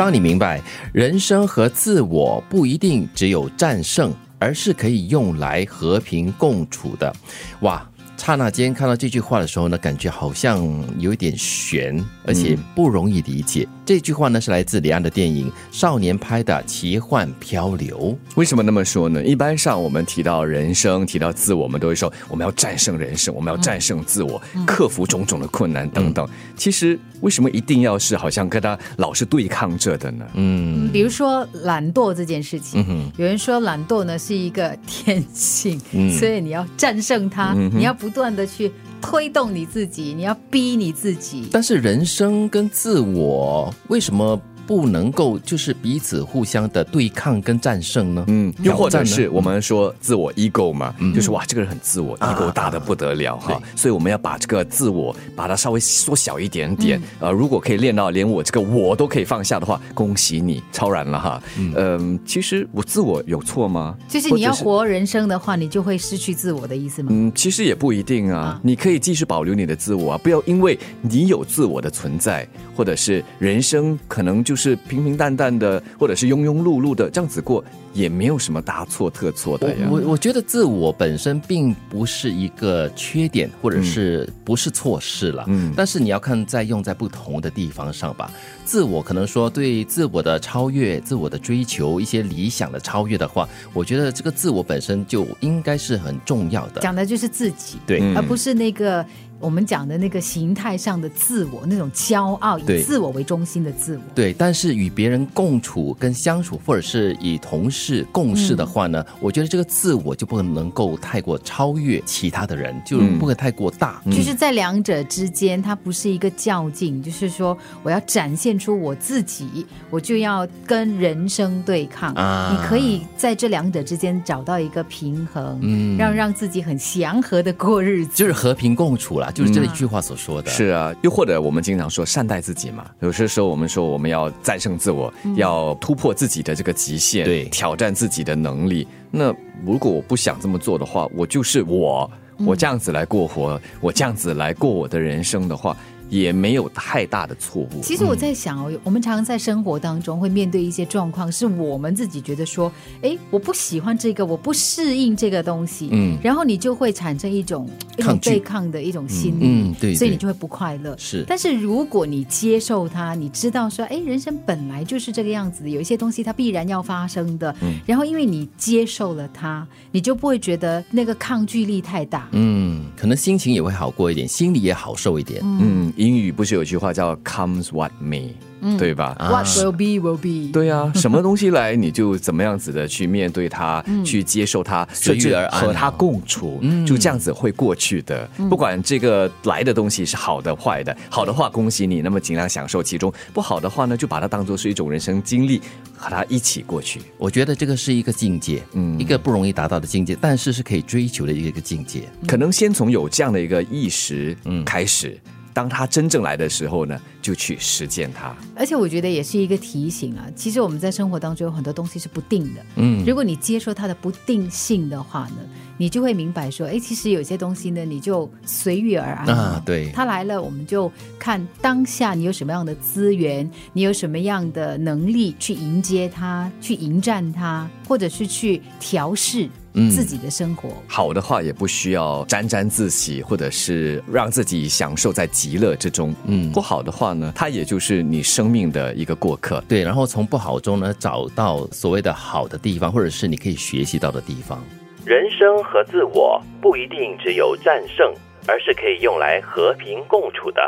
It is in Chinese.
当你明白人生和自我不一定只有战胜，而是可以用来和平共处的，哇！刹那间看到这句话的时候呢，感觉好像有一点悬，而且不容易理解。这句话呢是来自李安的电影《少年拍的奇幻漂流》。为什么那么说呢？一般上我们提到人生、提到自我，我们都会说我们要战胜人生，我们要战胜自我，克服种种的困难等等。其实为什么一定要是好像跟他老是对抗着的呢？嗯，比如说懒惰这件事情，有人说懒惰呢是一个天性，所以你要战胜它，你要不。不断的去推动你自己，你要逼你自己。但是人生跟自我为什么？不能够就是彼此互相的对抗跟战胜呢？嗯，又或者是我们说自我 ego 嘛，就是哇，这个人很自我，ego 大的不得了哈，所以我们要把这个自我把它稍微缩小一点点。呃，如果可以练到连我这个我都可以放下的话，恭喜你超然了哈。嗯，其实我自我有错吗？就是你要活人生的话，你就会失去自我的意思吗？嗯，其实也不一定啊，你可以继续保留你的自我啊，不要因为你有自我的存在，或者是人生可能就是。是平平淡淡的，或者是庸庸碌碌的这样子过，也没有什么大错特错的呀。我我觉得自我本身并不是一个缺点，或者是不是错事了。嗯，但是你要看在用在不同的地方上吧。自我可能说对自我的超越、自我的追求、一些理想的超越的话，我觉得这个自我本身就应该是很重要的。讲的就是自己，对，而不是那个。我们讲的那个形态上的自我，那种骄傲以自我为中心的自我。对，但是与别人共处、跟相处，或者是以同事共事的话呢，我觉得这个自我就不能够太过超越其他的人，就不可太过大。就是在两者之间，它不是一个较劲，就是说我要展现出我自己，我就要跟人生对抗。啊，你可以在这两者之间找到一个平衡，嗯，让让自己很祥和的过日子，就是和平共处了。就是这一句话所说的，是啊，又或者我们经常说善待自己嘛。有些时候我们说我们要战胜自我，要突破自己的这个极限，对，挑战自己的能力。那如果我不想这么做的话，我就是我，我这样子来过活，我这样子来过我的人生的话。也没有太大的错误。其实我在想哦，我们常常在生活当中会面对一些状况，是我们自己觉得说，哎，我不喜欢这个，我不适应这个东西，嗯，然后你就会产生一种一种对抗的一种心理，嗯，对，所以你就会不快乐。是，但是如果你接受它，你知道说，哎，人生本来就是这个样子，有一些东西它必然要发生的，嗯，然后因为你接受了它，你就不会觉得那个抗拒力太大，嗯，可能心情也会好过一点，心里也好受一点，嗯。英语不是有句话叫 “comes what may”。对吧？What will be will be。对啊，什么东西来你就怎么样子的去面对它，去接受它，随遇而安，和它共处，就这样子会过去的。不管这个来的东西是好的坏的，好的话恭喜你，那么尽量享受其中；不好的话呢，就把它当做是一种人生经历，和它一起过去。我觉得这个是一个境界，嗯，一个不容易达到的境界，但是是可以追求的一个一个境界。可能先从有这样的一个意识，嗯，开始。当他真正来的时候呢，就去实践它。而且我觉得也是一个提醒啊。其实我们在生活当中有很多东西是不定的。嗯，如果你接受它的不定性的话呢，你就会明白说，哎，其实有些东西呢，你就随遇而安啊。对，他来了，我们就看当下你有什么样的资源，你有什么样的能力去迎接它，去迎战它，或者是去调试。自己的生活好的话，也不需要沾沾自喜，或者是让自己享受在极乐之中。嗯，不好的话呢，它也就是你生命的一个过客。对，然后从不好中呢，找到所谓的好的地方，或者是你可以学习到的地方。人生和自我不一定只有战胜，而是可以用来和平共处的。